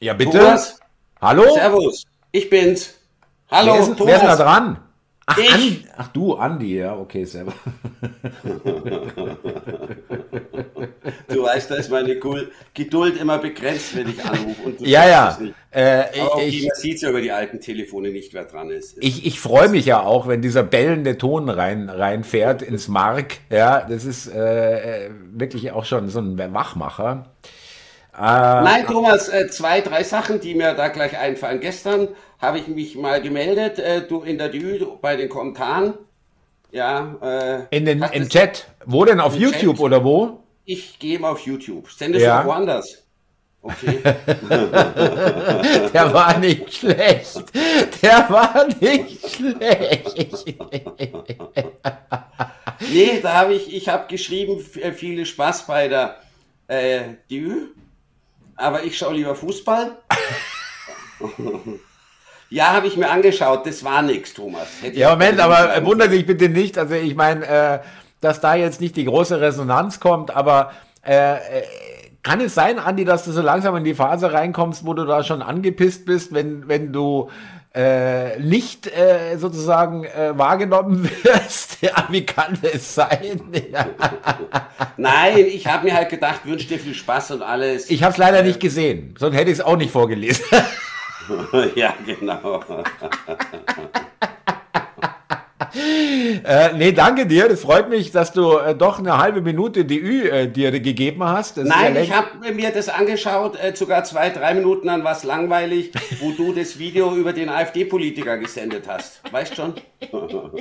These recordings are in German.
Ja, bitte. Thomas. Hallo? Servus. Ich bin's. Hallo, wer ist, Thomas. Wer ist da dran? Ach, An, ach du, Andi, ja, okay, selber. du weißt, da ist meine Geduld immer begrenzt, wenn ich anrufe. ja, ja. Äh, Aber ich, man sieht ja über die alten Telefone nicht, wer dran ist. Ich, ich freue mich ja auch, wenn dieser bellende Ton rein, reinfährt ins Mark. Ja, das ist äh, wirklich auch schon so ein Wachmacher. Äh, Nein, Thomas, äh, zwei, drei Sachen, die mir da gleich einfallen. Gestern habe ich mich mal gemeldet, äh, du in der Dü bei den Kommentaren. Ja, äh, in den im Chat. Wo denn? Auf YouTube Chat? oder wo? Ich gehe mal auf YouTube. Sende ja. schon woanders. Okay. Der war nicht schlecht. Der war nicht schlecht. nee, da habe ich, ich habe geschrieben, äh, viele Spaß bei der äh, Dü, aber ich schaue lieber Fußball. Ja, habe ich mir angeschaut. Das war nichts, Thomas. Hätte ja, Moment, aber wundert dich bitte nicht. Also ich meine, äh, dass da jetzt nicht die große Resonanz kommt, aber äh, äh, kann es sein, Andi, dass du so langsam in die Phase reinkommst, wo du da schon angepisst bist, wenn, wenn du äh, nicht äh, sozusagen äh, wahrgenommen wirst? Ja, wie kann das sein? Nein, ich habe mir halt gedacht, wünsche dir viel Spaß und alles. Ich habe es leider nicht gesehen, sonst hätte ich es auch nicht vorgelesen. ja, genau. Äh, nee, danke dir. Das freut mich, dass du äh, doch eine halbe Minute DÜ äh, dir gegeben hast. Das Nein, ich habe mir das angeschaut, äh, sogar zwei, drei Minuten an was langweilig, wo du das Video über den AfD-Politiker gesendet hast. Weißt schon?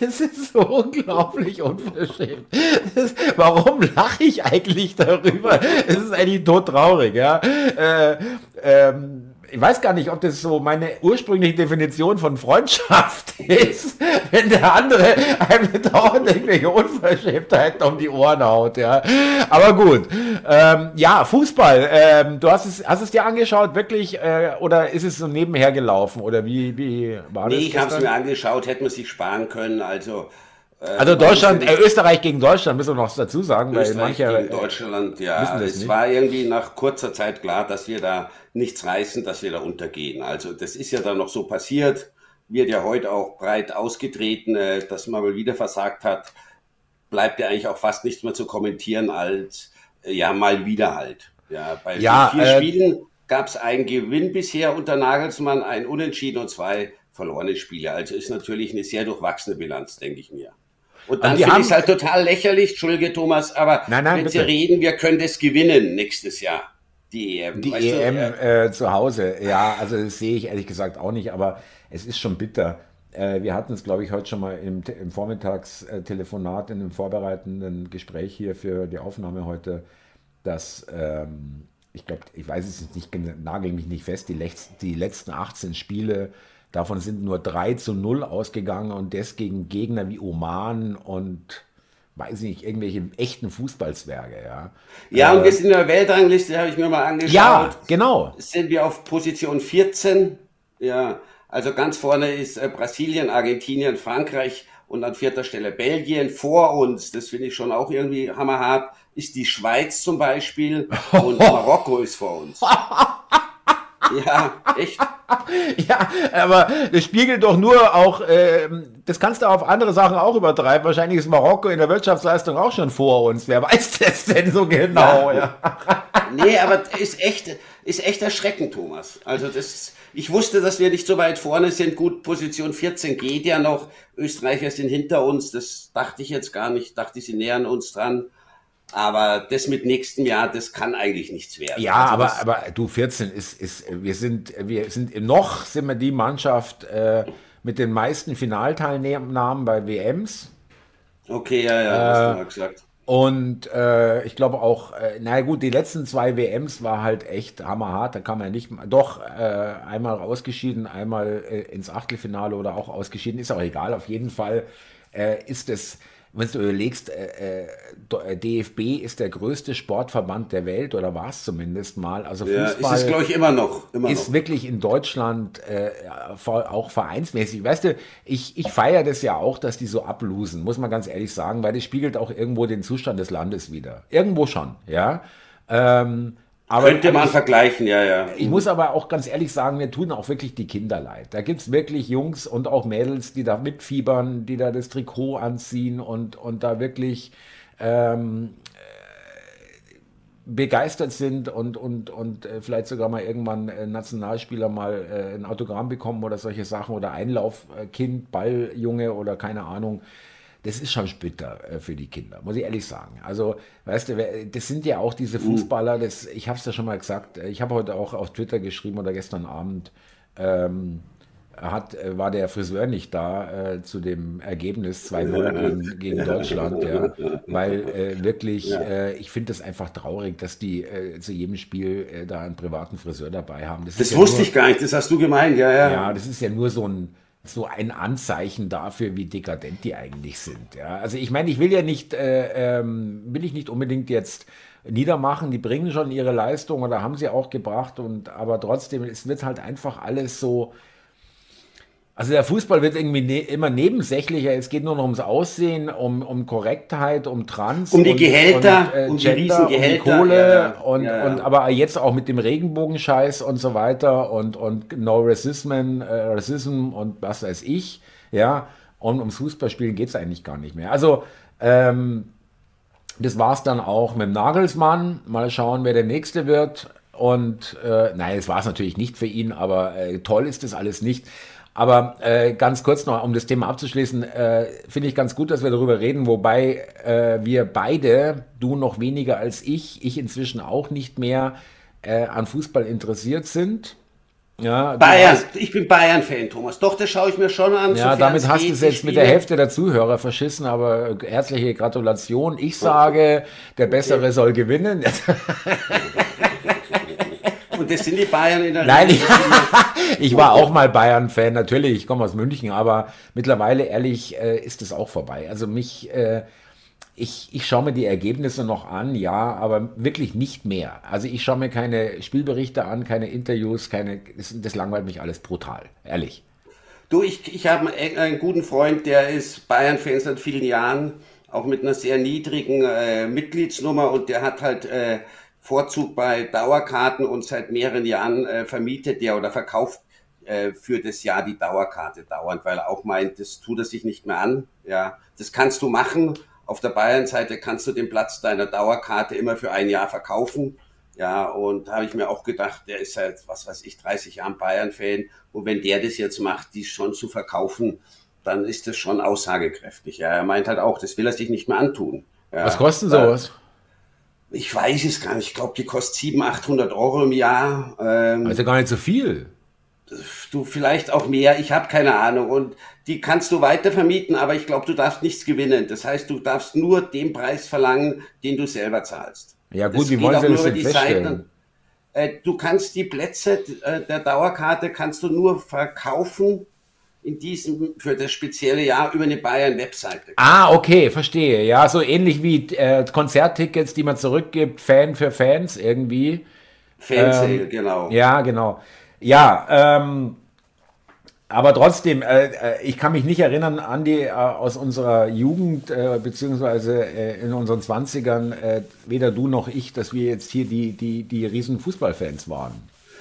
Das ist so unglaublich unverschämt. Ist, warum lache ich eigentlich darüber? Es ist eigentlich todtraurig, ja. Äh, ähm, ich weiß gar nicht, ob das so meine ursprüngliche Definition von Freundschaft ist, wenn der andere einem dauernd irgendwelche Unverschämtheiten um die Ohren haut, ja. Aber gut. Ähm, ja, Fußball. Ähm, du hast es, hast es dir angeschaut, wirklich, äh, oder ist es so nebenher gelaufen? Oder wie, wie war das? Nee, ich habe es mir angeschaut, hätte man sich sparen können. Also also Deutschland, äh, Österreich gegen Deutschland müssen wir noch dazu sagen, Österreich weil manche gegen Deutschland, ja, es nicht. war irgendwie nach kurzer Zeit klar, dass wir da nichts reißen, dass wir da untergehen. Also das ist ja dann noch so passiert, wird ja heute auch breit ausgetreten, äh, dass man mal wieder versagt hat, bleibt ja eigentlich auch fast nichts mehr zu kommentieren als äh, ja mal wieder halt. Ja, bei ja, vier äh, Spielen gab es einen Gewinn bisher unter Nagelsmann, ein Unentschieden und zwei verlorene Spiele. Also ist natürlich eine sehr durchwachsene Bilanz, denke ich mir. Und dann finde ich es halt total lächerlich, Entschuldige Thomas, aber nein, nein, wenn bitte. Sie reden, wir können das gewinnen nächstes Jahr. Die EM. Die EM äh, zu Hause, ja, also das sehe ich ehrlich gesagt auch nicht, aber es ist schon bitter. Äh, wir hatten es, glaube ich, heute schon mal im, im Vormittagstelefonat, in einem vorbereitenden Gespräch hier für die Aufnahme heute, dass ähm, ich glaube, ich weiß es nicht, nagel mich nicht fest, die, letzten, die letzten 18 Spiele Davon sind nur 3 zu 0 ausgegangen und das gegen Gegner wie Oman und weiß ich nicht, irgendwelche echten Fußballzwerge, ja. Ja, äh, und wir sind in der Weltrangliste, habe ich mir mal angeschaut. Ja, genau. Sind wir auf Position 14. Ja, also ganz vorne ist äh, Brasilien, Argentinien, Frankreich und an vierter Stelle Belgien. Vor uns, das finde ich schon auch irgendwie hammerhart, ist die Schweiz zum Beispiel und Marokko ist vor uns. Ja, echt. ja, aber das spiegelt doch nur auch, äh, das kannst du auf andere Sachen auch übertreiben. Wahrscheinlich ist Marokko in der Wirtschaftsleistung auch schon vor uns. Wer weiß das denn so genau? Ja. ja. nee, aber ist echt, ist echt erschreckend, Thomas. Also das, ich wusste, dass wir nicht so weit vorne sind. Gut, Position 14 geht ja noch. Österreicher sind hinter uns. Das dachte ich jetzt gar nicht. Dachte, sie nähern uns dran. Aber das mit nächstem Jahr, das kann eigentlich nichts werden. Ja, also aber, aber du 14 ist, ist, wir sind, wir sind noch sind wir die Mannschaft äh, mit den meisten Finalteilnahmen bei WMs. Okay, ja, ja, hast du mal gesagt. Und äh, ich glaube auch, äh, na gut, die letzten zwei WMs war halt echt hammerhart. Da kann man ja nicht, doch äh, einmal ausgeschieden, einmal äh, ins Achtelfinale oder auch ausgeschieden, ist auch egal. Auf jeden Fall äh, ist es wenn du überlegst, äh, äh, DFB ist der größte Sportverband der Welt oder war es zumindest mal. Also Fußball ja, ist es, glaube ich, immer noch. Immer ist noch. wirklich in Deutschland äh, auch vereinsmäßig. Weißt du, ich, ich feiere das ja auch, dass die so ablosen, muss man ganz ehrlich sagen, weil das spiegelt auch irgendwo den Zustand des Landes wieder. Irgendwo schon, ja. Ähm, aber Könnte man ich, vergleichen, ja, ja. Ich muss aber auch ganz ehrlich sagen, mir tun auch wirklich die Kinder leid. Da gibt es wirklich Jungs und auch Mädels, die da mitfiebern, die da das Trikot anziehen und, und da wirklich ähm, äh, begeistert sind und, und, und äh, vielleicht sogar mal irgendwann äh, Nationalspieler mal äh, ein Autogramm bekommen oder solche Sachen oder Einlaufkind, Balljunge oder keine Ahnung das ist schon bitter äh, für die Kinder, muss ich ehrlich sagen. Also, weißt du, das sind ja auch diese mhm. Fußballer, das, ich habe es ja schon mal gesagt, äh, ich habe heute auch auf Twitter geschrieben oder gestern Abend, ähm, hat, äh, war der Friseur nicht da äh, zu dem Ergebnis 2-0 gegen, gegen Deutschland, ja, weil äh, wirklich, ja. äh, ich finde es einfach traurig, dass die zu jedem Spiel da einen privaten Friseur dabei haben. Das, das wusste ja nur, ich gar nicht, das hast du gemeint, ja, ja. Ja, das ist ja nur so ein, so ein Anzeichen dafür, wie dekadent die eigentlich sind. Ja? Also ich meine, ich will ja nicht, äh, ähm, will ich nicht unbedingt jetzt niedermachen, die bringen schon ihre Leistung oder haben sie auch gebracht und aber trotzdem, es wird halt einfach alles so, also der Fußball wird irgendwie ne immer nebensächlicher. Es geht nur noch ums Aussehen, um, um Korrektheit, um Trans, um die Gehälter, und, äh, um Gender, die Riesengehälter, um die Kohle ja, ja. Und, ja, und aber jetzt auch mit dem Regenbogenscheiß und so weiter und und No Racism, äh, Racism und was weiß ich, ja. Und ums Fußballspielen geht es eigentlich gar nicht mehr. Also ähm, das war's dann auch mit dem Nagelsmann. Mal schauen, wer der nächste wird. Und äh, nein, es war es natürlich nicht für ihn, aber äh, toll ist das alles nicht. Aber äh, ganz kurz noch, um das Thema abzuschließen, äh, finde ich ganz gut, dass wir darüber reden, wobei äh, wir beide, du noch weniger als ich, ich inzwischen auch nicht mehr äh, an Fußball interessiert sind. Ja, Bayern, hast, ich bin Bayern-Fan, Thomas. Doch, das schaue ich mir schon an. Ja, damit hast du es jetzt mit der Hälfte der Zuhörer verschissen, aber herzliche Gratulation. Ich sage, der Bessere okay. soll gewinnen. Und das sind die Bayern in der Nein, ich, ich war auch mal Bayern-Fan, natürlich, ich komme aus München, aber mittlerweile, ehrlich, äh, ist es auch vorbei. Also mich, äh, ich, ich schaue mir die Ergebnisse noch an, ja, aber wirklich nicht mehr. Also ich schaue mir keine Spielberichte an, keine Interviews, keine, das, das langweilt mich alles brutal, ehrlich. Du, ich, ich habe einen guten Freund, der ist Bayern-Fan seit vielen Jahren, auch mit einer sehr niedrigen äh, Mitgliedsnummer und der hat halt äh, Vorzug bei Dauerkarten und seit mehreren Jahren äh, vermietet der oder verkauft äh, für das Jahr die Dauerkarte dauernd, weil er auch meint, das tut er sich nicht mehr an. Ja, das kannst du machen. Auf der Bayern-Seite kannst du den Platz deiner Dauerkarte immer für ein Jahr verkaufen. Ja, und habe ich mir auch gedacht, der ist seit, was weiß ich, 30 Jahren Bayern-Fan. Und wenn der das jetzt macht, die schon zu verkaufen, dann ist das schon aussagekräftig. Ja, er meint halt auch, das will er sich nicht mehr antun. Ja, was kostet sowas? Ich weiß es gar nicht. Ich glaube, die kostet 700, 800 Euro im Jahr. Ähm, also gar nicht so viel. Du vielleicht auch mehr. Ich habe keine Ahnung. Und die kannst du weiter vermieten, aber ich glaube, du darfst nichts gewinnen. Das heißt, du darfst nur den Preis verlangen, den du selber zahlst. Ja gut, das wie wollen Sie das denn feststellen? Äh, du kannst die Plätze äh, der Dauerkarte kannst du nur verkaufen in diesem für das spezielle Jahr über eine Bayern-Webseite. Ah, okay, verstehe. Ja, so ähnlich wie äh, Konzerttickets, die man zurückgibt, Fan für Fans irgendwie. Fansale, ähm, genau. Ja, genau. Ja, ähm, aber trotzdem, äh, äh, ich kann mich nicht erinnern, Andi, äh, aus unserer Jugend, äh, beziehungsweise äh, in unseren Zwanzigern, äh, weder du noch ich, dass wir jetzt hier die, die, die riesen Fußballfans waren.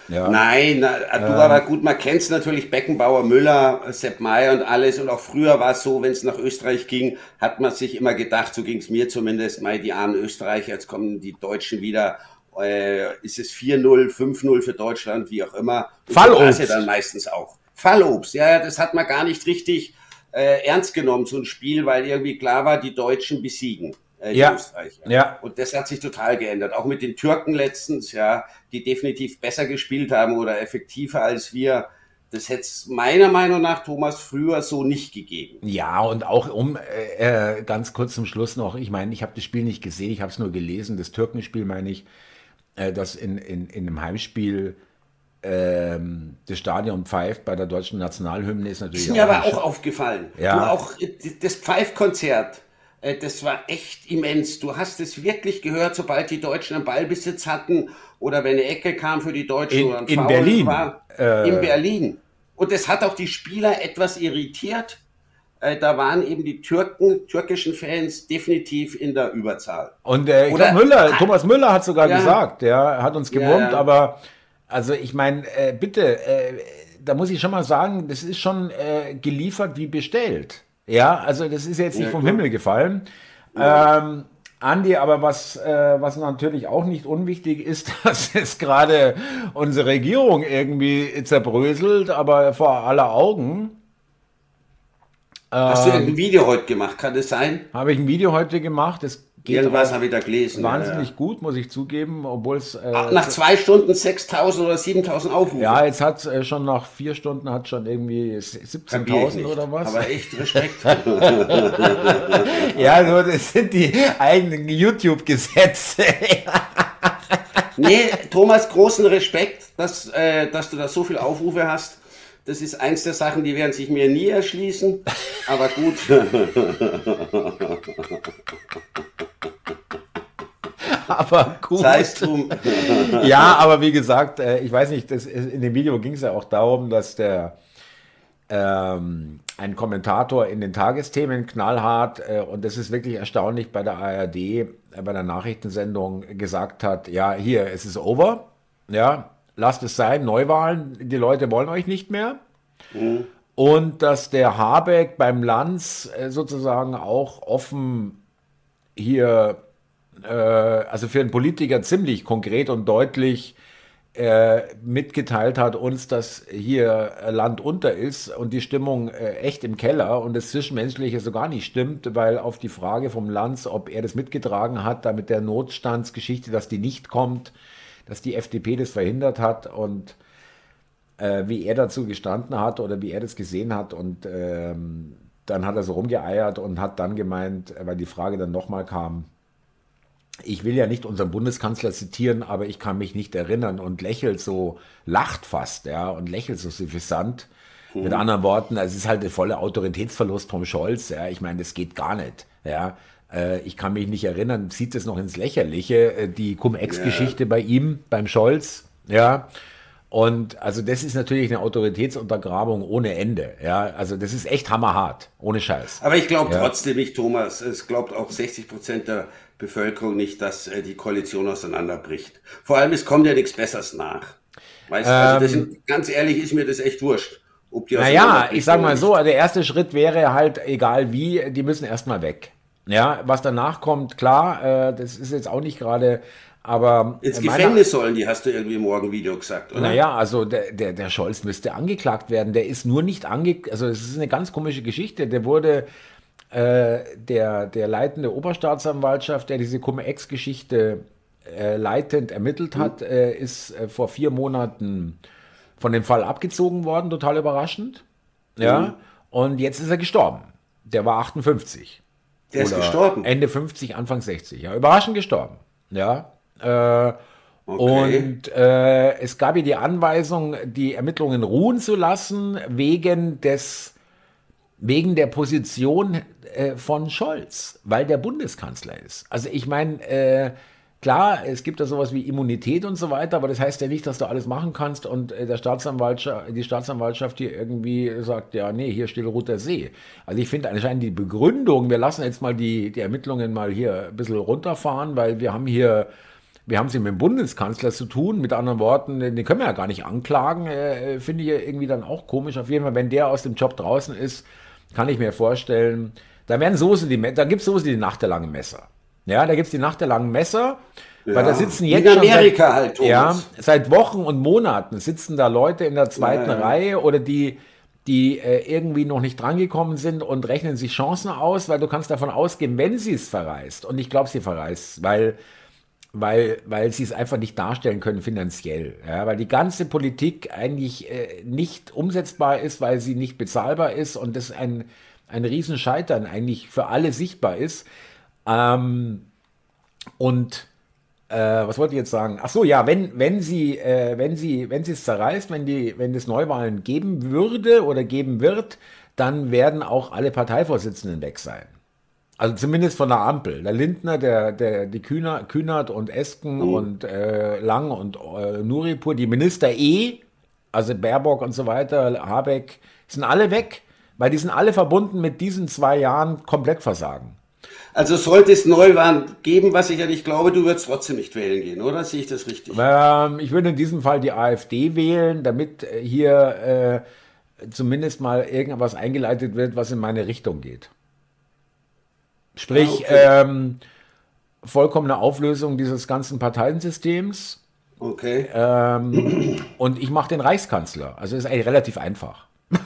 Ja. Nein, na, du ähm. aber gut, man kennt natürlich Beckenbauer, Müller, Sepp Meier und alles. Und auch früher war es so, wenn es nach Österreich ging, hat man sich immer gedacht, so ging es mir zumindest, mal die armen Österreicher, jetzt kommen die Deutschen wieder. Äh, ist es 4-0, 5-0 für Deutschland, wie auch immer. Und Fallobst. ja dann meistens auch. Fallobst, ja, das hat man gar nicht richtig äh, ernst genommen, so ein Spiel, weil irgendwie klar war, die Deutschen besiegen äh, ja. Österreicher. Ja. Und das hat sich total geändert. Auch mit den Türken letztens, ja, die definitiv besser gespielt haben oder effektiver als wir. Das hätte es meiner Meinung nach, Thomas, früher so nicht gegeben. Ja, und auch um äh, äh ganz kurz zum Schluss noch, ich meine, ich habe das Spiel nicht gesehen, ich habe es nur gelesen, das Türkenspiel meine ich, äh, das in, in, in einem Heimspiel ähm, das Stadion pfeift bei der deutschen Nationalhymne ist natürlich. Ist mir aber auch aufgefallen. Ja. Du auch das Pfeifkonzert das war echt immens. Du hast es wirklich gehört, sobald die Deutschen einen Ballbesitz hatten oder wenn eine Ecke kam für die Deutschen in, oder ein in Foul Berlin. war. Äh, in Berlin. Und das hat auch die Spieler etwas irritiert. Äh, da waren eben die Türken, türkischen Fans definitiv in der Überzahl. Und äh, ich glaub, Müller, Thomas Müller hat sogar ja, gesagt, der hat uns gewurmt, ja, aber also ich meine, äh, bitte, äh, da muss ich schon mal sagen, das ist schon äh, geliefert wie bestellt. Ja, also das ist jetzt nicht ja, vom Himmel gefallen. Ähm, Andi, aber was, äh, was natürlich auch nicht unwichtig ist, dass es gerade unsere Regierung irgendwie zerbröselt, aber vor aller Augen. Hast ähm, du ein Video heute gemacht, kann das sein? Habe ich ein Video heute gemacht. Das Geht Irgendwas habe ich da gelesen. Wahnsinnig ja, gut, muss ich zugeben, obwohl es. Äh, nach zwei Stunden 6.000 oder 7.000 Aufrufe. Ja, jetzt hat äh, schon nach vier Stunden hat schon irgendwie 17.000 oder was. Aber echt Respekt. ja, so, das sind die eigenen YouTube-Gesetze. nee, Thomas, großen Respekt, dass, äh, dass du da so viele Aufrufe hast. Das ist eins der Sachen, die werden sich mir nie erschließen. Aber gut. aber gut. Zeistum. ja, aber wie gesagt, äh, ich weiß nicht, das, in dem Video ging es ja auch darum, dass der ähm, ein Kommentator in den Tagesthemen knallhart, äh, und das ist wirklich erstaunlich, bei der ARD, äh, bei der Nachrichtensendung gesagt hat, ja, hier, es ist over, ja, lasst es sein, Neuwahlen, die Leute wollen euch nicht mehr. Mhm. Und dass der Habeck beim Lanz äh, sozusagen auch offen hier äh, also für einen Politiker ziemlich konkret und deutlich äh, mitgeteilt hat uns, dass hier Land unter ist und die Stimmung äh, echt im Keller und das Zwischenmenschliche so gar nicht stimmt, weil auf die Frage vom Lanz, ob er das mitgetragen hat, da mit der Notstandsgeschichte, dass die nicht kommt, dass die FDP das verhindert hat und äh, wie er dazu gestanden hat oder wie er das gesehen hat und ähm, dann hat er so rumgeeiert und hat dann gemeint, weil die Frage dann nochmal kam, ich will ja nicht unseren Bundeskanzler zitieren, aber ich kann mich nicht erinnern und lächelt so, lacht fast, ja, und lächelt so suffisant. Mhm. Mit anderen Worten, es ist halt der volle Autoritätsverlust vom Scholz, ja. Ich meine, das geht gar nicht, ja. Äh, ich kann mich nicht erinnern, zieht es noch ins Lächerliche, äh, die Cum-Ex-Geschichte ja. bei ihm, beim Scholz, ja. Und also das ist natürlich eine Autoritätsuntergrabung ohne Ende. Ja, also das ist echt hammerhart, ohne Scheiß. Aber ich glaube ja. trotzdem nicht, Thomas. Es glaubt auch 60 Prozent der Bevölkerung nicht, dass äh, die Koalition auseinanderbricht. Vor allem, es kommt ja nichts Besseres nach. Weißt ähm, also ähm. ganz ehrlich ist mir das echt wurscht. Ob die naja, ich sag mal so, der erste Schritt wäre halt, egal wie, die müssen erstmal weg. Ja, was danach kommt, klar, äh, das ist jetzt auch nicht gerade, aber. Ins Gefängnis sollen die, hast du irgendwie im Morgenvideo gesagt, oder? Naja, also der, der, der Scholz müsste angeklagt werden. Der ist nur nicht angeklagt, also es ist eine ganz komische Geschichte. Der wurde äh, der, der leitende Oberstaatsanwaltschaft, der diese Cum-Ex-Geschichte äh, leitend ermittelt hat, mhm. äh, ist äh, vor vier Monaten von dem Fall abgezogen worden, total überraschend. Ja. Mhm. Und jetzt ist er gestorben. Der war 58. Der ist gestorben. Ende 50, Anfang 60. Ja, überraschend gestorben. Ja. Äh, okay. Und äh, es gab ihr die Anweisung, die Ermittlungen ruhen zu lassen, wegen des wegen der Position äh, von Scholz, weil der Bundeskanzler ist. Also ich meine, äh, klar, es gibt da sowas wie Immunität und so weiter, aber das heißt ja nicht, dass du alles machen kannst und äh, der Staatsanwaltschaft, die Staatsanwaltschaft hier irgendwie sagt, ja, nee, hier Stillroter See. Also ich finde anscheinend die Begründung, wir lassen jetzt mal die, die Ermittlungen mal hier ein bisschen runterfahren, weil wir haben hier wir haben es mit dem Bundeskanzler zu tun. Mit anderen Worten, den können wir ja gar nicht anklagen. Äh, Finde ich irgendwie dann auch komisch. Auf jeden Fall, wenn der aus dem Job draußen ist, kann ich mir vorstellen, da werden Soße die, da gibt es Soße die Nacht der langen Messer. Ja, da gibt es die Nacht der langen Messer. Ja, weil da sitzen jetzt in Amerika seit, halt, Thomas. ja, seit Wochen und Monaten sitzen da Leute in der zweiten ja, Reihe oder die, die äh, irgendwie noch nicht drangekommen sind und rechnen sich Chancen aus, weil du kannst davon ausgehen, wenn sie es verreist, und ich glaube, sie verreist, weil weil, weil sie es einfach nicht darstellen können finanziell. Ja, weil die ganze Politik eigentlich äh, nicht umsetzbar ist, weil sie nicht bezahlbar ist und das ein, ein Riesenscheitern eigentlich für alle sichtbar ist. Ähm, und äh, was wollte ich jetzt sagen? Ach so, ja, wenn, wenn sie, äh, wenn sie, wenn sie es zerreißt, wenn die, wenn es Neuwahlen geben würde oder geben wird, dann werden auch alle Parteivorsitzenden weg sein. Also zumindest von der Ampel. Der Lindner, der, der, die Kühner, Kühnert und Esken mhm. und äh, Lang und äh, Nuripur, die Minister eh, also Baerbock und so weiter, Habeck, sind alle weg, weil die sind alle verbunden mit diesen zwei Jahren komplett versagen. Also sollte es Neuwahlen geben, was ich ja nicht glaube, du würdest trotzdem nicht wählen gehen, oder? Sehe ich das richtig? Ähm, ich würde in diesem Fall die AfD wählen, damit hier äh, zumindest mal irgendwas eingeleitet wird, was in meine Richtung geht. Sprich, ah, okay. ähm, vollkommene Auflösung dieses ganzen Parteiensystems. Okay. Ähm, und ich mache den Reichskanzler. Also ist eigentlich relativ einfach.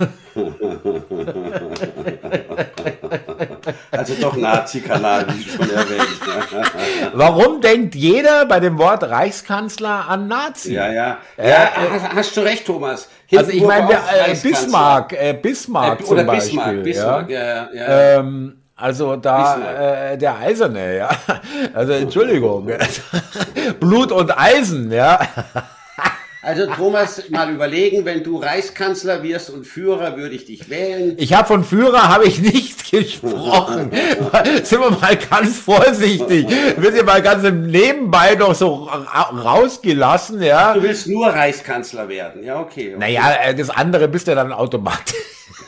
also doch Nazi-Kanal, wie schon erwähnt. Warum denkt jeder bei dem Wort Reichskanzler an Nazi? Ja, ja. Ja, ja hast, hast, du recht, Thomas. Hindenburg also ich meine, äh, Bismarck, äh, Bismarck äh, zum Beispiel. Bismarck, Bismarck, ja, ja. ja. Ähm, also da äh, der Eiserne, ja. Also Entschuldigung. Blut und Eisen, ja. Also Thomas, mal überlegen, wenn du Reichskanzler wirst und Führer, würde ich dich wählen. Ich habe von Führer habe ich nicht gesprochen. Sind wir mal ganz vorsichtig. Wird ja mal ganz im Nebenbei doch so rausgelassen, ja. Du willst nur Reichskanzler werden, ja okay. okay. Naja, äh, das andere bist du dann automatisch.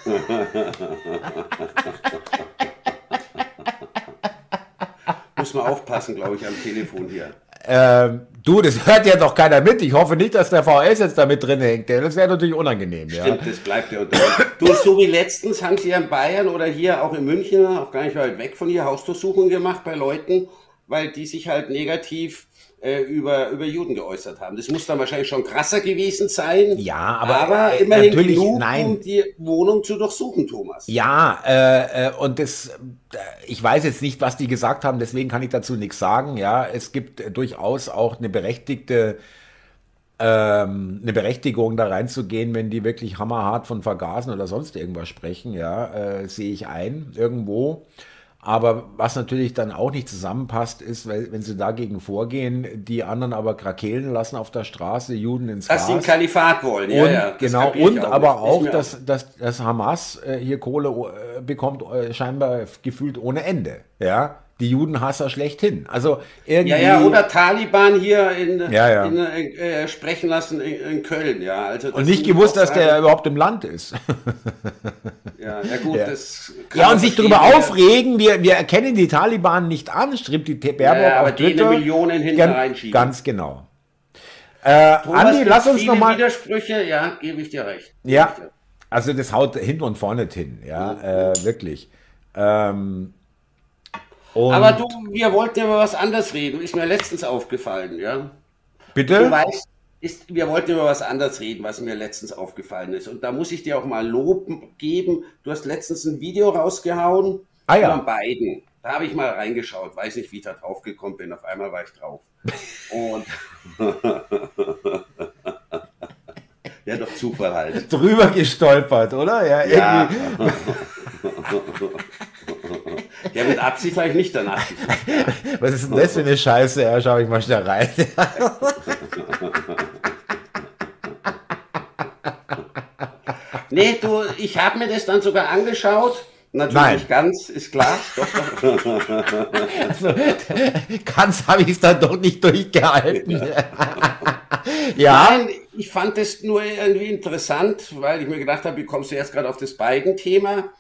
Muss man aufpassen, glaube ich, am Telefon hier. Ähm, du, das hört ja doch keiner mit. Ich hoffe nicht, dass der VS jetzt da mit drin hängt. Das wäre natürlich unangenehm. Stimmt, ja. das bleibt ja unter. Du, so wie letztens haben sie ja in Bayern oder hier auch in München, auch gar nicht weit weg von hier, Hausdurchsuchungen gemacht bei Leuten, weil die sich halt negativ äh, über, über Juden geäußert haben. Das muss dann wahrscheinlich schon krasser gewesen sein. Ja, aber, aber äh, immerhin natürlich, genug, nein. um die Wohnung zu durchsuchen, Thomas. Ja, äh, äh, und das, äh, ich weiß jetzt nicht, was die gesagt haben, deswegen kann ich dazu nichts sagen. Ja, es gibt äh, durchaus auch eine berechtigte ähm, eine Berechtigung da reinzugehen, wenn die wirklich hammerhart von Vergasen oder sonst irgendwas sprechen, ja, sehe ich ein irgendwo. Aber was natürlich dann auch nicht zusammenpasst, ist, weil, wenn sie dagegen vorgehen, die anderen aber krakehlen lassen auf der Straße, Juden ins Dass Gas. sie ein Kalifat wollen, ja, und, ja. Genau, und auch aber auch, dass, dass, dass Hamas äh, hier Kohle äh, bekommt, äh, scheinbar gefühlt ohne Ende. Ja, die Judenhasser schlechthin. Also irgendwie. Ja, ja, oder Taliban hier in, ja, ja. in äh, sprechen lassen in, in, Köln, ja. Also und nicht gewusst, dass der überhaupt im Land ist. ja, ja gut, ja. das. Ja, und sich darüber aufregen, wir, wir erkennen die Taliban nicht an, schreibt die Baerbock ja, aber auf Twitter. Millionen hinten reinschieben. Ganz genau. Äh, Thomas, Andi, lass uns nochmal. Widersprüche, ja, gebe ich dir recht. Ja, also das haut hinten und vorne hin, ja, mhm. äh, wirklich. Ähm, und Aber du, wir wollten über was anderes reden, ist mir letztens aufgefallen, ja. Bitte? Du weißt, ist, wir wollten über was anderes reden, was mir letztens aufgefallen ist. Und da muss ich dir auch mal Lob geben. Du hast letztens ein Video rausgehauen ah, ja. von beiden. Da habe ich mal reingeschaut, weiß nicht, wie ich da drauf gekommen bin. Auf einmal war ich drauf. Und ja, doch Zufall halt. Drüber gestolpert, oder? Ja, ja. Ja, mit Absicht habe ich nicht danach Was ist denn das für eine Scheiße? Ja, schau ich mal schnell rein. nee, du, ich habe mir das dann sogar angeschaut. Natürlich Nein. ganz, ist klar. also, ganz habe ich es dann doch nicht durchgehalten. ja. Nein, ich fand es nur irgendwie interessant, weil ich mir gedacht habe, wie kommst du jetzt gerade auf das Beigen-Thema?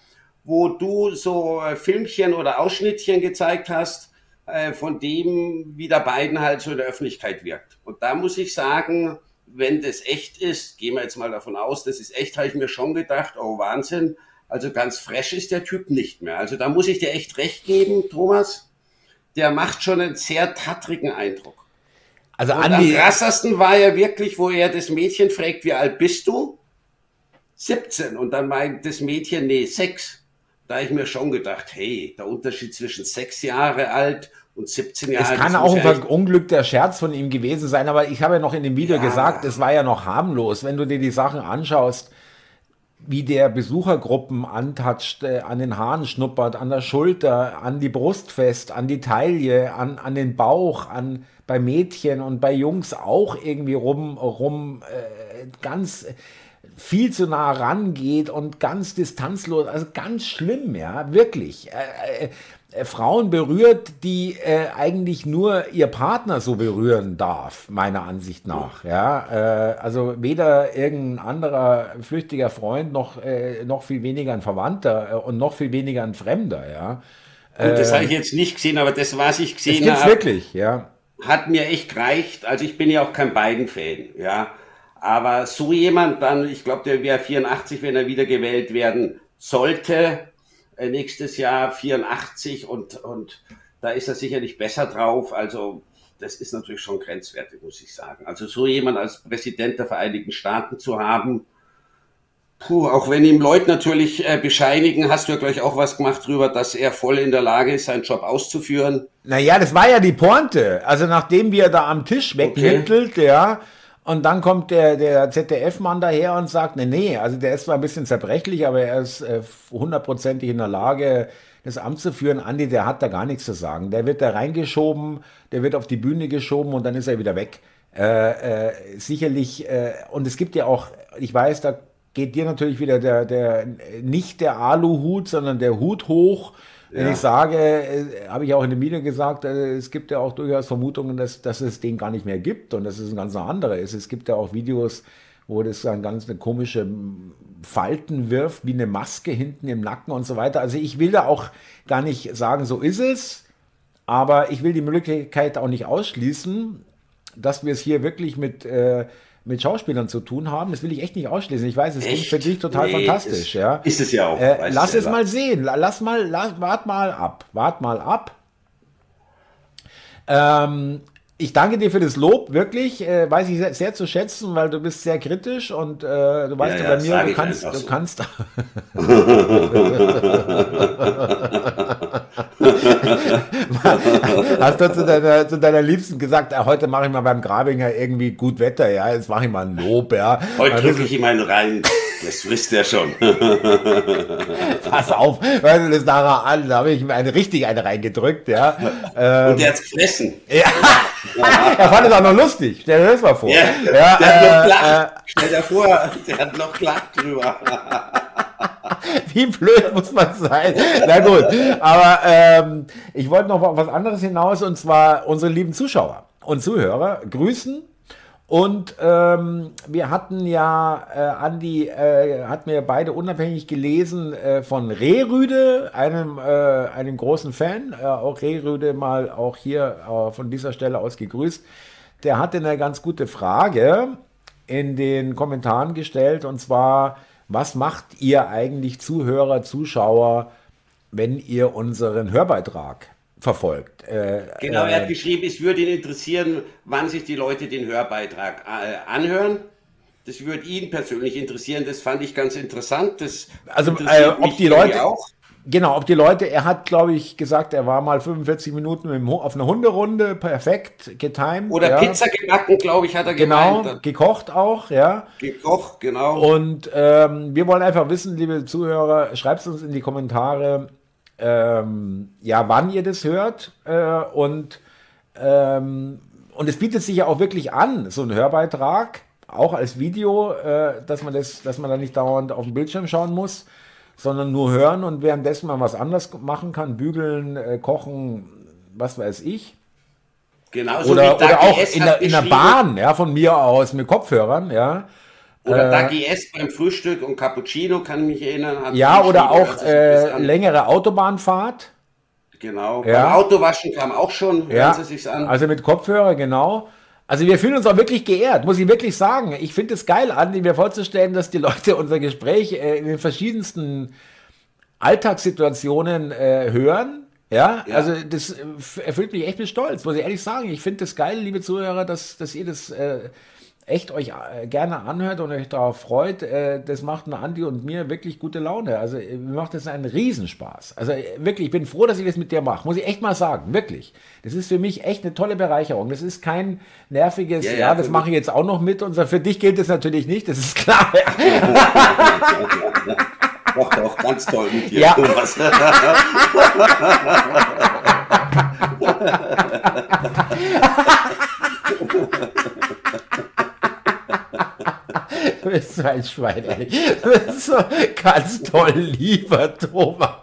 Wo du so äh, Filmchen oder Ausschnittchen gezeigt hast, äh, von dem, wie der Biden halt so in der Öffentlichkeit wirkt. Und da muss ich sagen, wenn das echt ist, gehen wir jetzt mal davon aus, das ist echt, habe ich mir schon gedacht, oh Wahnsinn, also ganz fresh ist der Typ nicht mehr. Also da muss ich dir echt recht geben, Thomas. Der macht schon einen sehr tattrigen Eindruck. Also Und Andi, am krassesten war ja wirklich, wo er das Mädchen fragt, wie alt bist du? 17. Und dann meint das Mädchen, nee, 6 da habe ich mir schon gedacht, hey, der Unterschied zwischen sechs Jahre alt und 17 Jahre. Es kann auch ein verunglückter Scherz von ihm gewesen sein, aber ich habe ja noch in dem Video ja. gesagt, es war ja noch harmlos. Wenn du dir die Sachen anschaust, wie der Besuchergruppen antatscht, äh, an den Haaren schnuppert, an der Schulter, an die Brust fest, an die Taille, an, an den Bauch, an bei Mädchen und bei Jungs auch irgendwie rum, rum äh, ganz viel zu nah rangeht und ganz distanzlos, also ganz schlimm, ja, wirklich. Äh, äh, äh, Frauen berührt, die äh, eigentlich nur ihr Partner so berühren darf, meiner Ansicht nach. Ja, äh, also weder irgendein anderer flüchtiger Freund noch äh, noch viel weniger ein Verwandter und noch viel weniger ein Fremder. Ja. Gut, das habe ich jetzt nicht gesehen, aber das, was ich gesehen habe, wirklich, ja. hat mir echt gereicht. Also ich bin ja auch kein Biden-Fan, ja. Aber so jemand dann, ich glaube, der wäre 84, wenn er wieder gewählt werden sollte äh, nächstes Jahr 84 und, und da ist er sicherlich besser drauf. Also das ist natürlich schon grenzwertig, muss ich sagen. Also so jemand als Präsident der Vereinigten Staaten zu haben, puh, auch wenn ihm Leute natürlich äh, bescheinigen, hast du ja gleich auch was gemacht drüber, dass er voll in der Lage ist, seinen Job auszuführen. Naja, das war ja die Pointe. Also nachdem wir da am Tisch wegmittelt, okay. ja, und dann kommt der, der ZDF-Mann daher und sagt, nee, nee, also der ist zwar ein bisschen zerbrechlich, aber er ist äh, hundertprozentig in der Lage, das Amt zu führen. Andi, der hat da gar nichts zu sagen. Der wird da reingeschoben, der wird auf die Bühne geschoben und dann ist er wieder weg. Äh, äh, sicherlich, äh, und es gibt ja auch, ich weiß, da geht dir natürlich wieder der, der nicht der Aluhut, sondern der Hut hoch wenn ja. ich sage, äh, habe ich auch in dem Video gesagt, äh, es gibt ja auch durchaus Vermutungen, dass, dass es den gar nicht mehr gibt und dass es ein ganz anderer ist. Es gibt ja auch Videos, wo das dann ganz eine komische Falten wirft, wie eine Maske hinten im Nacken und so weiter. Also ich will da auch gar nicht sagen, so ist es, aber ich will die Möglichkeit auch nicht ausschließen, dass wir es hier wirklich mit äh, mit Schauspielern zu tun haben. Das will ich echt nicht ausschließen. Ich weiß, es klingt für dich total nee, fantastisch. Ist, ja. ist es ja auch. Äh, lass es mal sehen. Lass mal, lass, wart mal ab. Wart mal ab. Ähm, ich danke dir für das Lob, wirklich. Äh, weiß ich sehr, sehr, zu schätzen, weil du bist sehr kritisch und äh, du weißt ja, ja bei mir, du kannst, du kannst. Hast du zu deiner, zu deiner Liebsten gesagt, äh, heute mache ich mal beim Grabinger irgendwie gut Wetter, ja, jetzt mache ich mal ein Lob, ja. Heute drücke ich ihm einen rein. Das wisst ihr schon. Pass auf, weil du das nachher an, da habe ich ihm eine richtig eine reingedrückt, ja. Ähm, und der hat's gefressen. Ja. Er fand es auch noch lustig. Stell dir das mal vor. Ja, ja der äh, hat noch äh, Stell dir vor, der hat noch gelacht drüber. Wie blöd muss man sein? Na gut, aber ähm, ich wollte noch was anderes hinaus und zwar unsere lieben Zuschauer und Zuhörer grüßen und ähm, wir hatten ja, äh, Andi äh, hat mir beide unabhängig gelesen äh, von Rehrüde, einem, äh, einem großen Fan, äh, auch Rehrüde mal auch hier äh, von dieser Stelle aus gegrüßt. Der hatte eine ganz gute Frage in den Kommentaren gestellt und zwar, was macht ihr eigentlich Zuhörer, Zuschauer, wenn ihr unseren Hörbeitrag verfolgt. Äh, genau, er hat äh, geschrieben, es würde ihn interessieren, wann sich die Leute den Hörbeitrag äh, anhören. Das würde ihn persönlich interessieren. Das fand ich ganz interessant. Das also, äh, ob die Leute auch. Genau, ob die Leute, er hat, glaube ich, gesagt, er war mal 45 Minuten dem, auf einer Hunderunde, perfekt, getimed. Oder ja. Pizza gebacken, glaube ich, hat er genau, gemeint. gekocht auch, ja. Gekocht, genau. Und ähm, wir wollen einfach wissen, liebe Zuhörer, schreibt es uns in die Kommentare, ähm, ja, wann ihr das hört äh, und, ähm, und es bietet sich ja auch wirklich an, so ein Hörbeitrag, auch als Video, äh, dass man das, dass man da nicht dauernd auf den Bildschirm schauen muss, sondern nur hören und währenddessen man was anderes machen kann, bügeln, äh, kochen, was weiß ich. Genau, so oder, oder auch in der, in der Bahn, ja, von mir aus mit Kopfhörern, ja. Oder äh, Dagi S beim Frühstück und Cappuccino, kann ich mich erinnern. ja, oder auch äh, längere Autobahnfahrt. Genau. Ja. Beim Autowaschen kam auch schon, ja. An. Also mit Kopfhörer, genau. Also wir fühlen uns auch wirklich geehrt, muss ich wirklich sagen. Ich finde es geil, Andi, mir vorzustellen, dass die Leute unser Gespräch äh, in den verschiedensten Alltagssituationen äh, hören. Ja, ja, also das äh, erfüllt mich echt mit Stolz, muss ich ehrlich sagen. Ich finde es geil, liebe Zuhörer, dass, dass ihr das äh, echt euch äh, gerne anhört und euch darauf freut, äh, das macht eine Andi und mir wirklich gute Laune. Also äh, mir macht das einen Riesenspaß. Also wirklich, ich bin froh, dass ich das mit dir mache. Muss ich echt mal sagen, wirklich. Das ist für mich echt eine tolle Bereicherung. Das ist kein nerviges, ja, ja, ja das mache ich jetzt auch noch mit. Und für dich gilt das natürlich nicht, das ist klar. doch, doch, ganz toll mit dir, ja. Thomas. bist so ein Schwein, ehrlich. So ganz toll, lieber Thomas.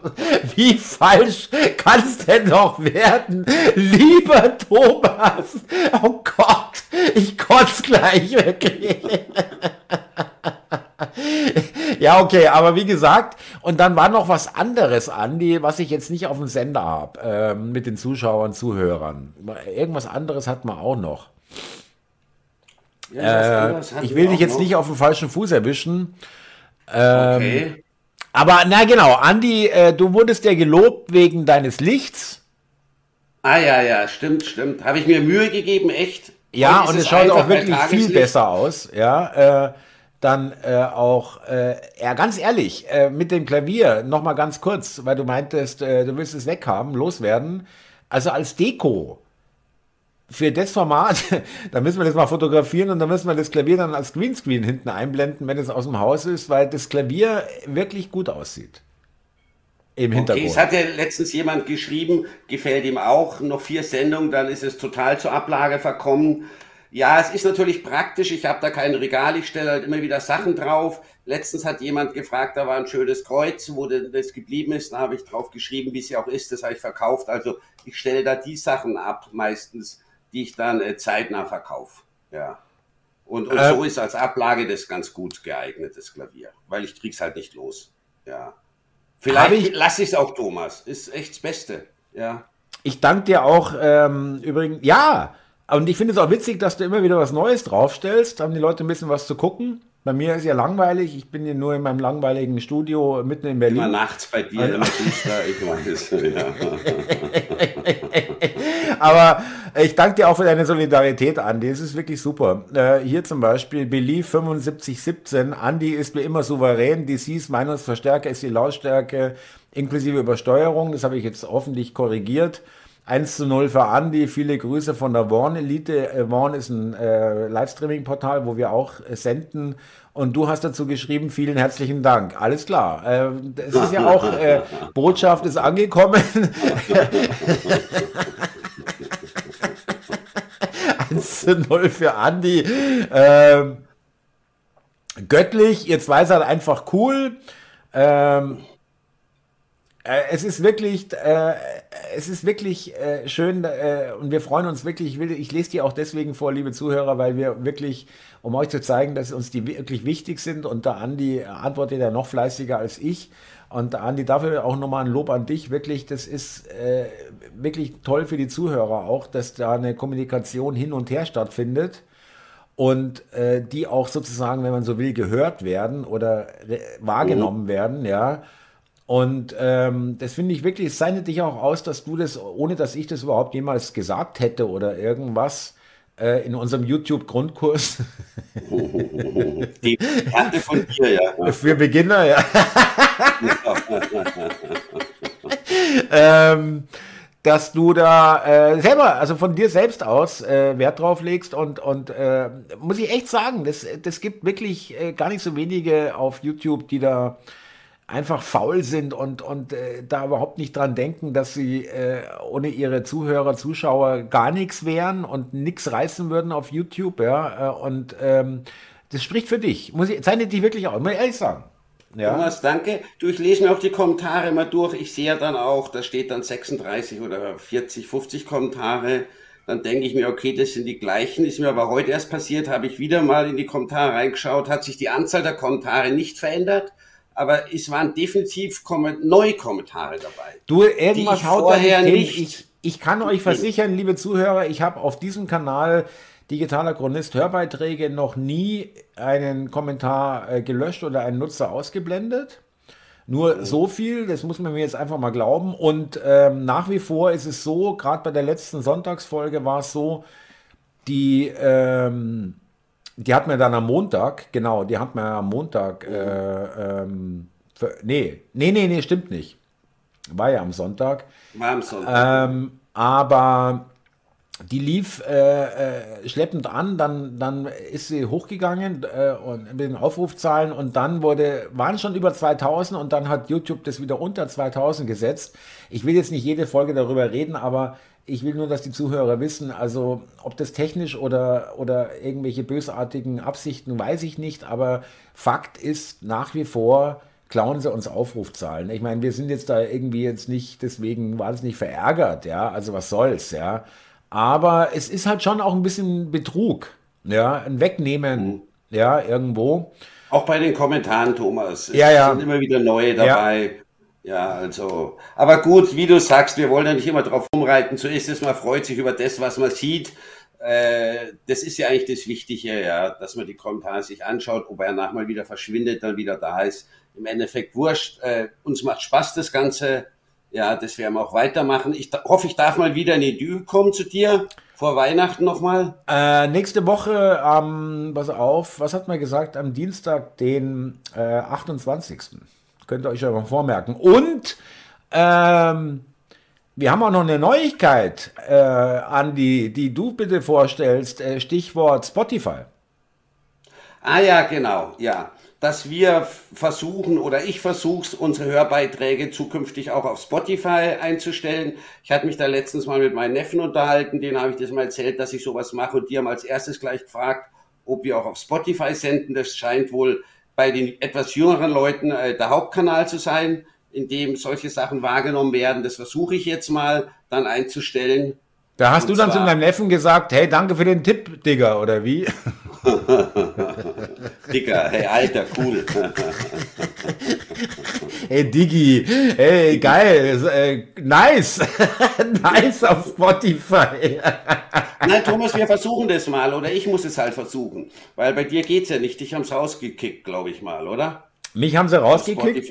Wie falsch kann es denn noch werden? Lieber Thomas. Oh Gott, ich kotze gleich wirklich. ja, okay, aber wie gesagt, und dann war noch was anderes, Andi, was ich jetzt nicht auf dem Sender habe, äh, mit den Zuschauern, Zuhörern. Irgendwas anderes hat man auch noch. Ja, äh, ich will dich jetzt noch. nicht auf den falschen Fuß erwischen. Ähm, okay. Aber na genau, Andi, äh, du wurdest ja gelobt wegen deines Lichts. Ah ja, ja, stimmt, stimmt. Habe ich mir Mühe gegeben, echt. Ja, und es schaut auch wirklich viel besser aus. Ja, äh, dann äh, auch, äh, ja, ganz ehrlich, äh, mit dem Klavier, nochmal ganz kurz, weil du meintest, äh, du willst es weghaben, loswerden. Also als Deko für das Format, da müssen wir das mal fotografieren und dann müssen wir das Klavier dann als Greenscreen hinten einblenden, wenn es aus dem Haus ist, weil das Klavier wirklich gut aussieht. Im Hintergrund. Okay, es hat ja letztens jemand geschrieben, gefällt ihm auch, noch vier Sendungen, dann ist es total zur Ablage verkommen. Ja, es ist natürlich praktisch. Ich habe da kein Regal, ich stelle halt immer wieder Sachen drauf. Letztens hat jemand gefragt, da war ein schönes Kreuz, wo das geblieben ist. Da habe ich drauf geschrieben, wie es ja auch ist. Das habe ich verkauft. Also ich stelle da die Sachen ab, meistens die ich dann äh, zeitnah verkaufe. Ja. Und, und äh, so ist als Ablage das ganz gut geeignet, das Klavier, weil ich krieg's halt nicht los. Ja. Vielleicht ich, lasse ich es auch, Thomas. Ist echt das Beste. Ja. Ich danke dir auch ähm, übrigens. Ja, und ich finde es auch witzig, dass du immer wieder was Neues draufstellst. Haben die Leute ein bisschen was zu gucken. Bei mir ist ja langweilig. Ich bin ja nur in meinem langweiligen Studio mitten in Berlin. Immer nachts bei dir, immer Dienstag, ich weiß. Ja. Aber ich danke dir auch für deine Solidarität, Andi. Es ist wirklich super. Äh, hier zum Beispiel Belief 7517. Andi ist wie immer souverän. DCs Meinungsverstärker ist die Lautstärke inklusive Übersteuerung. Das habe ich jetzt hoffentlich korrigiert. 1 zu 0 für Andi. Viele Grüße von der Warn Elite. Äh, Warn ist ein äh, Livestreaming-Portal, wo wir auch äh, senden. Und du hast dazu geschrieben, vielen herzlichen Dank. Alles klar. Äh, es ist ja auch, äh, Botschaft ist angekommen. 1 zu 0 für Andi. Ähm, göttlich, jetzt weiß er einfach cool. Ähm, äh, es ist wirklich, äh, es ist wirklich äh, schön äh, und wir freuen uns wirklich. Ich, will, ich lese die auch deswegen vor, liebe Zuhörer, weil wir wirklich, um euch zu zeigen, dass uns die wirklich wichtig sind. Und der Andi antwortet ja noch fleißiger als ich. Und Andi, dafür auch nochmal ein Lob an dich. Wirklich, das ist äh, wirklich toll für die Zuhörer auch, dass da eine Kommunikation hin und her stattfindet und äh, die auch sozusagen, wenn man so will, gehört werden oder wahrgenommen mhm. werden, ja. Und ähm, das finde ich wirklich, es zeichnet dich auch aus, dass du das, ohne dass ich das überhaupt jemals gesagt hätte oder irgendwas, äh, in unserem YouTube-Grundkurs. Die Karte von dir, ja. Für Beginner, ja. ähm, dass du da äh, selber, also von dir selbst aus, äh, Wert drauf legst und, und äh, muss ich echt sagen, das, das gibt wirklich äh, gar nicht so wenige auf YouTube, die da einfach faul sind und, und äh, da überhaupt nicht dran denken, dass sie äh, ohne ihre Zuhörer, Zuschauer gar nichts wären und nichts reißen würden auf YouTube, ja. Äh, und ähm, das spricht für dich. Muss ich, zeichnet dich wirklich auch, muss ich ehrlich sagen. Ja. Thomas, danke. Du, ich lese mir auch die Kommentare mal durch. Ich sehe ja dann auch, da steht dann 36 oder 40, 50 Kommentare. Dann denke ich mir, okay, das sind die gleichen. Ist mir aber heute erst passiert, habe ich wieder mal in die Kommentare reingeschaut, hat sich die Anzahl der Kommentare nicht verändert aber es waren definitiv neue Kommentare dabei. Du, irgendwas haut vorher nicht. Ich, ich kann euch versichern, liebe Zuhörer, ich habe auf diesem Kanal Digitaler Chronist Hörbeiträge noch nie einen Kommentar äh, gelöscht oder einen Nutzer ausgeblendet. Nur oh. so viel, das muss man mir jetzt einfach mal glauben. Und ähm, nach wie vor ist es so, gerade bei der letzten Sonntagsfolge war es so, die ähm, die hat mir dann am Montag, genau, die hat mir am Montag, äh, ähm, für, nee, nee, nee, nee, stimmt nicht. War ja am Sonntag. War am Sonntag. Ähm, aber die lief äh, äh, schleppend an, dann, dann ist sie hochgegangen äh, und mit den Aufrufzahlen und dann wurde, waren schon über 2000 und dann hat YouTube das wieder unter 2000 gesetzt. Ich will jetzt nicht jede Folge darüber reden, aber ich will nur, dass die Zuhörer wissen, also ob das technisch oder, oder irgendwelche bösartigen Absichten, weiß ich nicht, aber Fakt ist nach wie vor, klauen sie uns Aufrufzahlen. Ich meine, wir sind jetzt da irgendwie jetzt nicht deswegen wahnsinnig verärgert, ja, also was soll's, ja. Aber es ist halt schon auch ein bisschen Betrug, ja, ein Wegnehmen, mhm. ja, irgendwo. Auch bei den Kommentaren, Thomas. Es ja, ja. sind immer wieder neue dabei. Ja. Ja. also. Aber gut, wie du sagst, wir wollen ja nicht immer drauf rumreiten. So ist man freut sich über das, was man sieht. Äh, das ist ja eigentlich das Wichtige, ja, dass man die Kommentare sich anschaut, ob er nachher wieder verschwindet, dann wieder da ist. Im Endeffekt wurscht. Äh, uns macht Spaß das Ganze. Ja, das werden wir auch weitermachen. Ich hoffe, ich darf mal wieder in die Dü kommen zu dir. Vor Weihnachten nochmal? Äh, nächste Woche am, ähm, pass auf, was hat man gesagt? Am Dienstag, den äh, 28. Könnt ihr euch mal vormerken. Und ähm, wir haben auch noch eine Neuigkeit, äh, Andi, die du bitte vorstellst. Äh, Stichwort Spotify. Ah ja, genau, ja dass wir versuchen oder ich versuche unsere Hörbeiträge zukünftig auch auf Spotify einzustellen. Ich hatte mich da letztens mal mit meinen Neffen unterhalten, denen habe ich das mal erzählt, dass ich sowas mache und die haben als erstes gleich gefragt, ob wir auch auf Spotify senden. Das scheint wohl bei den etwas jüngeren Leuten äh, der Hauptkanal zu sein, in dem solche Sachen wahrgenommen werden. Das versuche ich jetzt mal dann einzustellen. Da hast und du dann zu deinem Neffen gesagt, hey, danke für den Tipp, Digga, oder wie? Dicker, hey, Alter, cool. hey, Diggi, hey, geil, äh, nice, nice auf Spotify. Nein, Thomas, wir versuchen das mal, oder ich muss es halt versuchen, weil bei dir geht's ja nicht. Dich haben's rausgekickt, glaube ich mal, oder? Mich haben sie rausgekickt.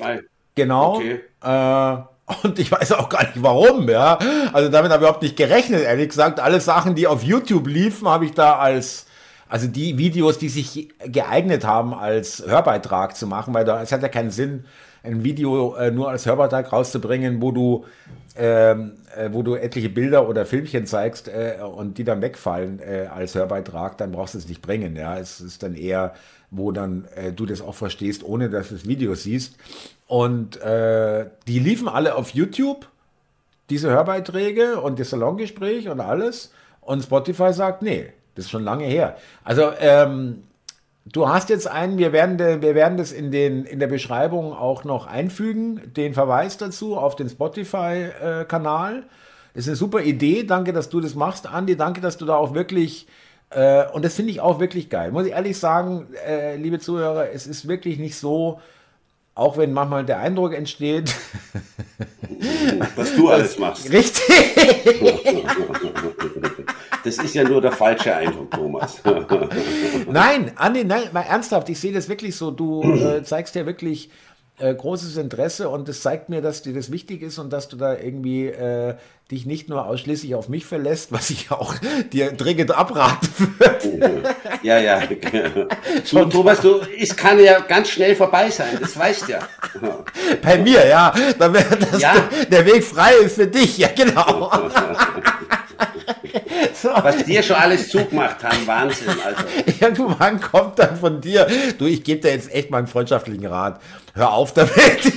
Genau. Okay. Äh, und ich weiß auch gar nicht warum, ja. Also damit habe ich überhaupt nicht gerechnet, ehrlich gesagt. Alle Sachen, die auf YouTube liefen, habe ich da als also die Videos, die sich geeignet haben, als Hörbeitrag zu machen, weil es hat ja keinen Sinn, ein Video äh, nur als Hörbeitrag rauszubringen, wo du, ähm, äh, wo du etliche Bilder oder Filmchen zeigst äh, und die dann wegfallen äh, als Hörbeitrag, dann brauchst du es nicht bringen. Ja, es ist dann eher, wo dann äh, du das auch verstehst, ohne dass du das Video siehst. Und äh, die liefen alle auf YouTube, diese Hörbeiträge und das Salongespräch und alles. Und Spotify sagt, nee, das ist schon lange her. Also, ähm, du hast jetzt einen, wir werden, de, wir werden das in, den, in der Beschreibung auch noch einfügen, den Verweis dazu auf den Spotify-Kanal. das ist eine super Idee. Danke, dass du das machst, Andi. Danke, dass du da auch wirklich äh, und das finde ich auch wirklich geil. Muss ich ehrlich sagen, äh, liebe Zuhörer, es ist wirklich nicht so, auch wenn manchmal der Eindruck entsteht, was du alles machst. Richtig. Das ist ja nur der falsche Eindruck, Thomas. nein, Andi, nein, mal ernsthaft, ich sehe das wirklich so. Du äh, zeigst ja wirklich äh, großes Interesse und das zeigt mir, dass dir das wichtig ist und dass du da irgendwie äh, dich nicht nur ausschließlich auf mich verlässt, was ich auch dir dringend abraten würde. Ja, ja. Du, Thomas, du, es kann ja ganz schnell vorbei sein, das weißt ja. Bei mir, ja. Dann wäre ja. Der, der Weg frei ist für dich, ja genau. So. Was dir schon alles zugemacht haben, Wahnsinn. Also. Irgendwann kommt dann von dir, du, ich gebe dir jetzt echt mal einen freundschaftlichen Rat. Hör auf damit.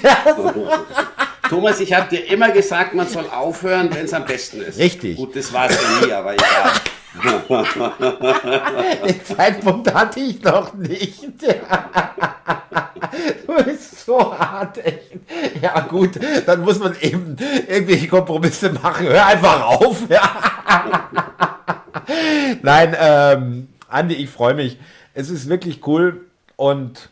Thomas, ich habe dir immer gesagt, man soll aufhören, wenn es am besten ist. Richtig. Gut, das war es ja nie, aber egal. Den Zeitpunkt hatte ich noch nicht. Du bist so hart, echt. Ja, gut, dann muss man eben irgendwelche Kompromisse machen. Hör einfach auf. Ja. Nein, ähm, Andi, ich freue mich. Es ist wirklich cool. Und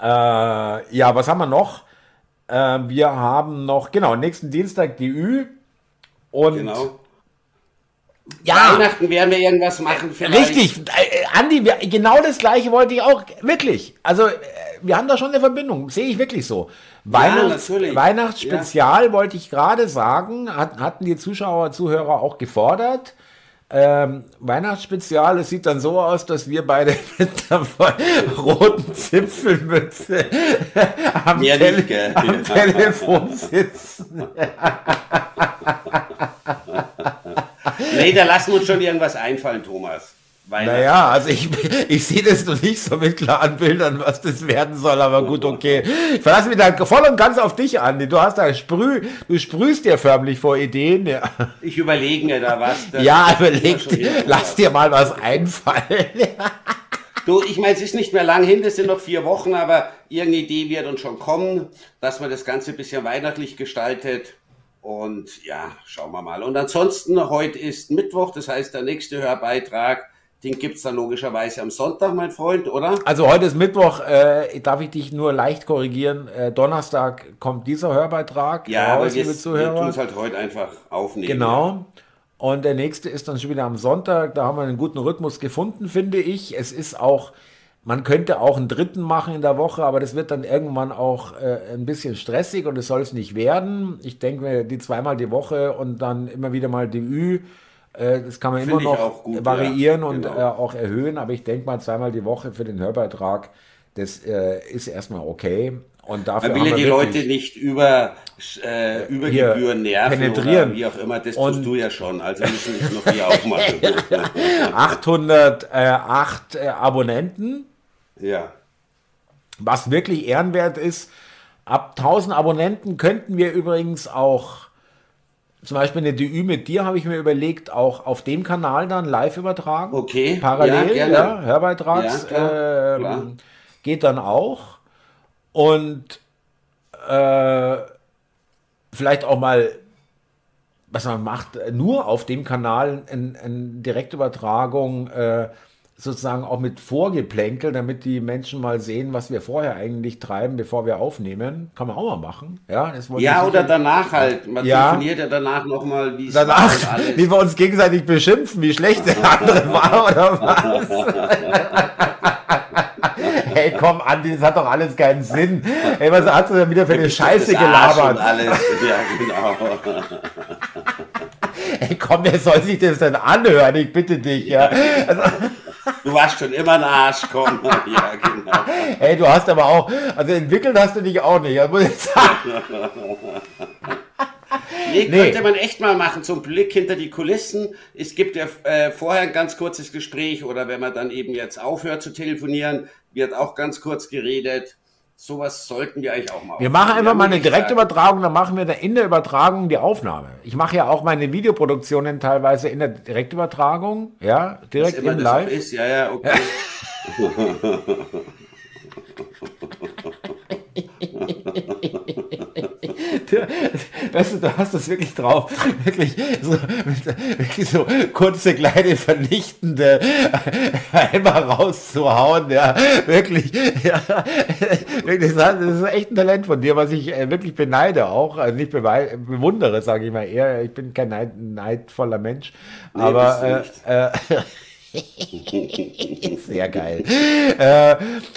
äh, ja, was haben wir noch? Äh, wir haben noch, genau, nächsten Dienstag die Ü. Und genau. Ja. Weihnachten werden wir irgendwas machen. Vielleicht. Richtig, äh, Andi, genau das gleiche wollte ich auch, wirklich. Also, äh, wir haben da schon eine Verbindung, sehe ich wirklich so. Weihnachts ja, Weihnachtsspezial ja. wollte ich gerade sagen, hat, hatten die Zuschauer, Zuhörer auch gefordert. Ähm, Weihnachtsspezial, es sieht dann so aus, dass wir beide mit der roten Zipfelmütze am, ja, Tele am Telefon sitzen. nee, da lassen wir uns schon irgendwas einfallen, Thomas. Naja, also ich, ich sehe das noch nicht so mit klaren Bildern, was das werden soll, aber gut, okay. Ich verlasse mich da voll und ganz auf dich, Andi. Du hast da Sprüh, du sprühst dir förmlich vor Ideen. Ja. Ich überlege mir da was. Ja, überleg, lass dir mal was einfallen. Du, ich meine, es ist nicht mehr lang hin, das sind noch vier Wochen, aber irgendeine Idee wird uns schon kommen, dass man das Ganze ein bisschen weihnachtlich gestaltet. Und ja, schauen wir mal. Und ansonsten, heute ist Mittwoch, das heißt, der nächste Hörbeitrag, den gibt es dann logischerweise am Sonntag, mein Freund, oder? Also heute ist Mittwoch, äh, darf ich dich nur leicht korrigieren. Äh, Donnerstag kommt dieser Hörbeitrag. Ja, raus, aber wir, wir tun es halt heute einfach aufnehmen. Genau. Ja. Und der nächste ist dann schon wieder am Sonntag. Da haben wir einen guten Rhythmus gefunden, finde ich. Es ist auch, man könnte auch einen dritten machen in der Woche, aber das wird dann irgendwann auch äh, ein bisschen stressig und es soll es nicht werden. Ich denke, die zweimal die Woche und dann immer wieder mal die Ü. Äh, das kann man Find immer noch gut, variieren ja, und genau. äh, auch erhöhen, aber ich denke mal zweimal die Woche für den Hörbeitrag, das äh, ist erstmal okay. Und dafür Man will ja die Leute nicht über, äh, über Gebühren nerven penetrieren. oder wie auch immer, das und tust du ja schon, also müssen wir es noch hier auch machen. 808 äh, Abonnenten. Ja. Was wirklich ehrenwert ist, ab 1000 Abonnenten könnten wir übrigens auch zum Beispiel eine DÜ mit dir habe ich mir überlegt, auch auf dem Kanal dann live übertragen. Okay. Parallel, ja, ja Hörbeitrags. Ja, klar, äh, klar. Geht dann auch und äh, vielleicht auch mal, was man macht, nur auf dem Kanal eine ein Direktübertragung äh, sozusagen auch mit Vorgeplänkel, damit die Menschen mal sehen, was wir vorher eigentlich treiben, bevor wir aufnehmen. Kann man auch mal machen. Ja, ja oder danach halt. Man ja. telefoniert ja danach nochmal, wie es Danach, wie wir uns gegenseitig beschimpfen, wie schlecht der andere war oder was. Ey, komm, Andi, das hat doch alles keinen Sinn. Ey, was hast du denn wieder für eine Scheiße gelabert? Alles. Ja, genau. Ey, komm, wer soll sich das denn anhören? Ich bitte dich, ja. Also, Du warst schon immer ein Arsch, komm. Ja, genau. Ey, du hast aber auch, also entwickelt hast du dich auch nicht, das muss ich sagen. Nee, nee, könnte man echt mal machen, zum Blick hinter die Kulissen. Es gibt ja äh, vorher ein ganz kurzes Gespräch oder wenn man dann eben jetzt aufhört zu telefonieren, wird auch ganz kurz geredet. Sowas sollten wir eigentlich auch mal. Wir machen einfach mal eine Direktübertragung, dann machen wir da in der Übertragung die Aufnahme. Ich mache ja auch meine Videoproduktionen teilweise in der Direktübertragung, ja, direkt im Live. Ist, ja, ja, okay. du, weißt du, du hast das wirklich drauf, wirklich so, wirklich so kurze, kleine, vernichtende einmal rauszuhauen, ja, wirklich, ja, wirklich, das ist echt ein Talent von dir, was ich äh, wirklich beneide auch, also nicht bewundere, sage ich mal eher, ich bin kein neid, neidvoller Mensch, nee, aber äh, äh, Sehr geil. Äh,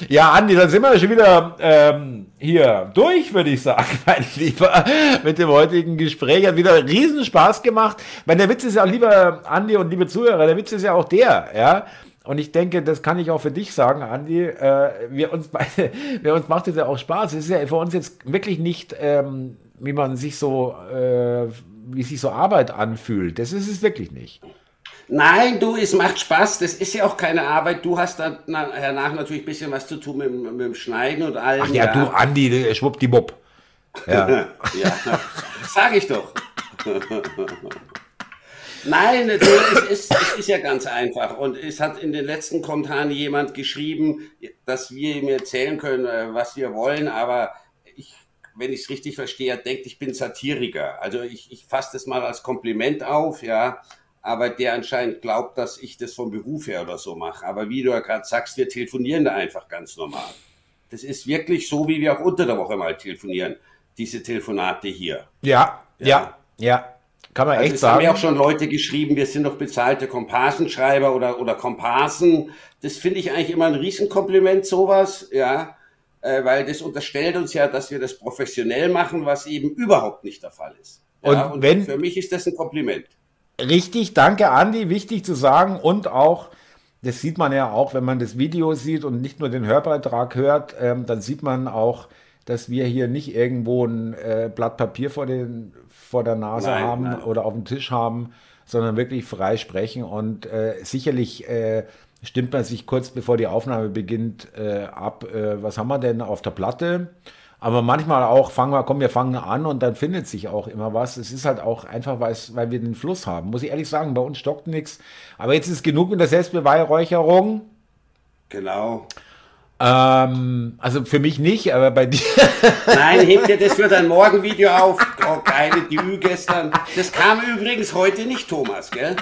ja, Andi, dann sind wir schon wieder ähm, hier durch, würde ich sagen, mein Lieber, mit dem heutigen Gespräch. Hat wieder riesen Spaß gemacht. Weil der Witz ist ja lieber Andi und liebe Zuhörer, der Witz ist ja auch der, ja. Und ich denke, das kann ich auch für dich sagen, Andi. Äh, wir uns beide, wir uns macht es ja auch Spaß. Es ist ja für uns jetzt wirklich nicht, ähm, wie man sich so, äh, wie sich so Arbeit anfühlt. Das ist es wirklich nicht. Nein, du, es macht Spaß. Das ist ja auch keine Arbeit. Du hast dann danach natürlich ein bisschen was zu tun mit, mit dem Schneiden und allem. Ach ja, ja. du, Andi, schwuppdiwupp. Ja. ja, sag ich doch. Nein, es ist, es ist ja ganz einfach. Und es hat in den letzten Kommentaren jemand geschrieben, dass wir ihm erzählen können, äh, was wir wollen, aber ich, wenn ich es richtig verstehe, denkt, ich bin Satiriker. Also ich, ich fasse das mal als Kompliment auf, ja aber der anscheinend glaubt, dass ich das vom Beruf her oder so mache. Aber wie du ja gerade sagst, wir telefonieren da einfach ganz normal. Das ist wirklich so, wie wir auch unter der Woche mal telefonieren, diese Telefonate hier. Ja, ja, ja. ja. Kann man also echt es sagen. haben ja auch schon Leute geschrieben, wir sind doch bezahlte Komparsenschreiber oder, oder Komparsen. Das finde ich eigentlich immer ein Riesenkompliment, sowas, ja. Äh, weil das unterstellt uns ja, dass wir das professionell machen, was eben überhaupt nicht der Fall ist. Ja, und, und wenn, für mich ist das ein Kompliment. Richtig, danke Andi, wichtig zu sagen und auch, das sieht man ja auch, wenn man das Video sieht und nicht nur den Hörbeitrag hört, ähm, dann sieht man auch, dass wir hier nicht irgendwo ein äh, Blatt Papier vor, den, vor der Nase nein, haben nein. oder auf dem Tisch haben, sondern wirklich frei sprechen und äh, sicherlich äh, stimmt man sich kurz bevor die Aufnahme beginnt äh, ab, äh, was haben wir denn auf der Platte? Aber manchmal auch, fangen wir, komm, wir fangen an und dann findet sich auch immer was. Es ist halt auch einfach, weil wir den Fluss haben. Muss ich ehrlich sagen, bei uns stockt nichts. Aber jetzt ist genug mit der Selbstbeweihräucherung. Genau. Ähm, also für mich nicht, aber bei dir. Nein, heb dir das für dein Morgenvideo auf. Oh, geile Dü gestern. Das kam übrigens heute nicht, Thomas, gell?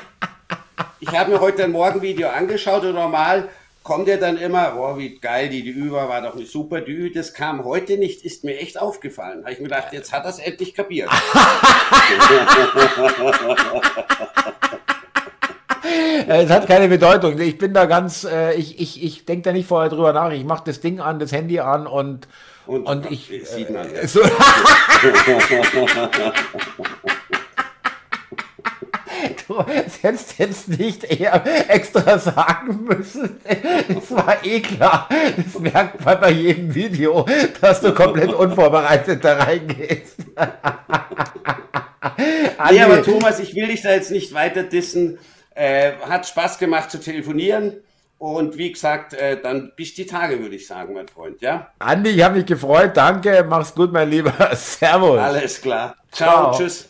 Ich habe mir heute ein Morgenvideo angeschaut und normal kommt ja dann immer, oh, wie geil, die, die über war doch eine super Dü. Das kam heute nicht, ist mir echt aufgefallen. Habe ich mir gedacht, jetzt hat er es endlich kapiert. es hat keine Bedeutung. Ich bin da ganz, äh, ich, ich, ich denke da nicht vorher drüber nach. Ich mache das Ding an, das Handy an und, und, und ich. Sieht man, äh, so du hättest jetzt nicht eher extra sagen müssen. Es war eh klar. Das merkt man bei jedem Video, dass du komplett unvorbereitet da reingehst. nee, aber Thomas, ich will dich da jetzt nicht weiter dissen. Äh, hat Spaß gemacht zu telefonieren. Und wie gesagt, äh, dann bis die Tage, würde ich sagen, mein Freund, ja? Andi, ich habe mich gefreut. Danke. Mach's gut, mein Lieber. Servus. Alles klar. Ciao. Ciao. Tschüss.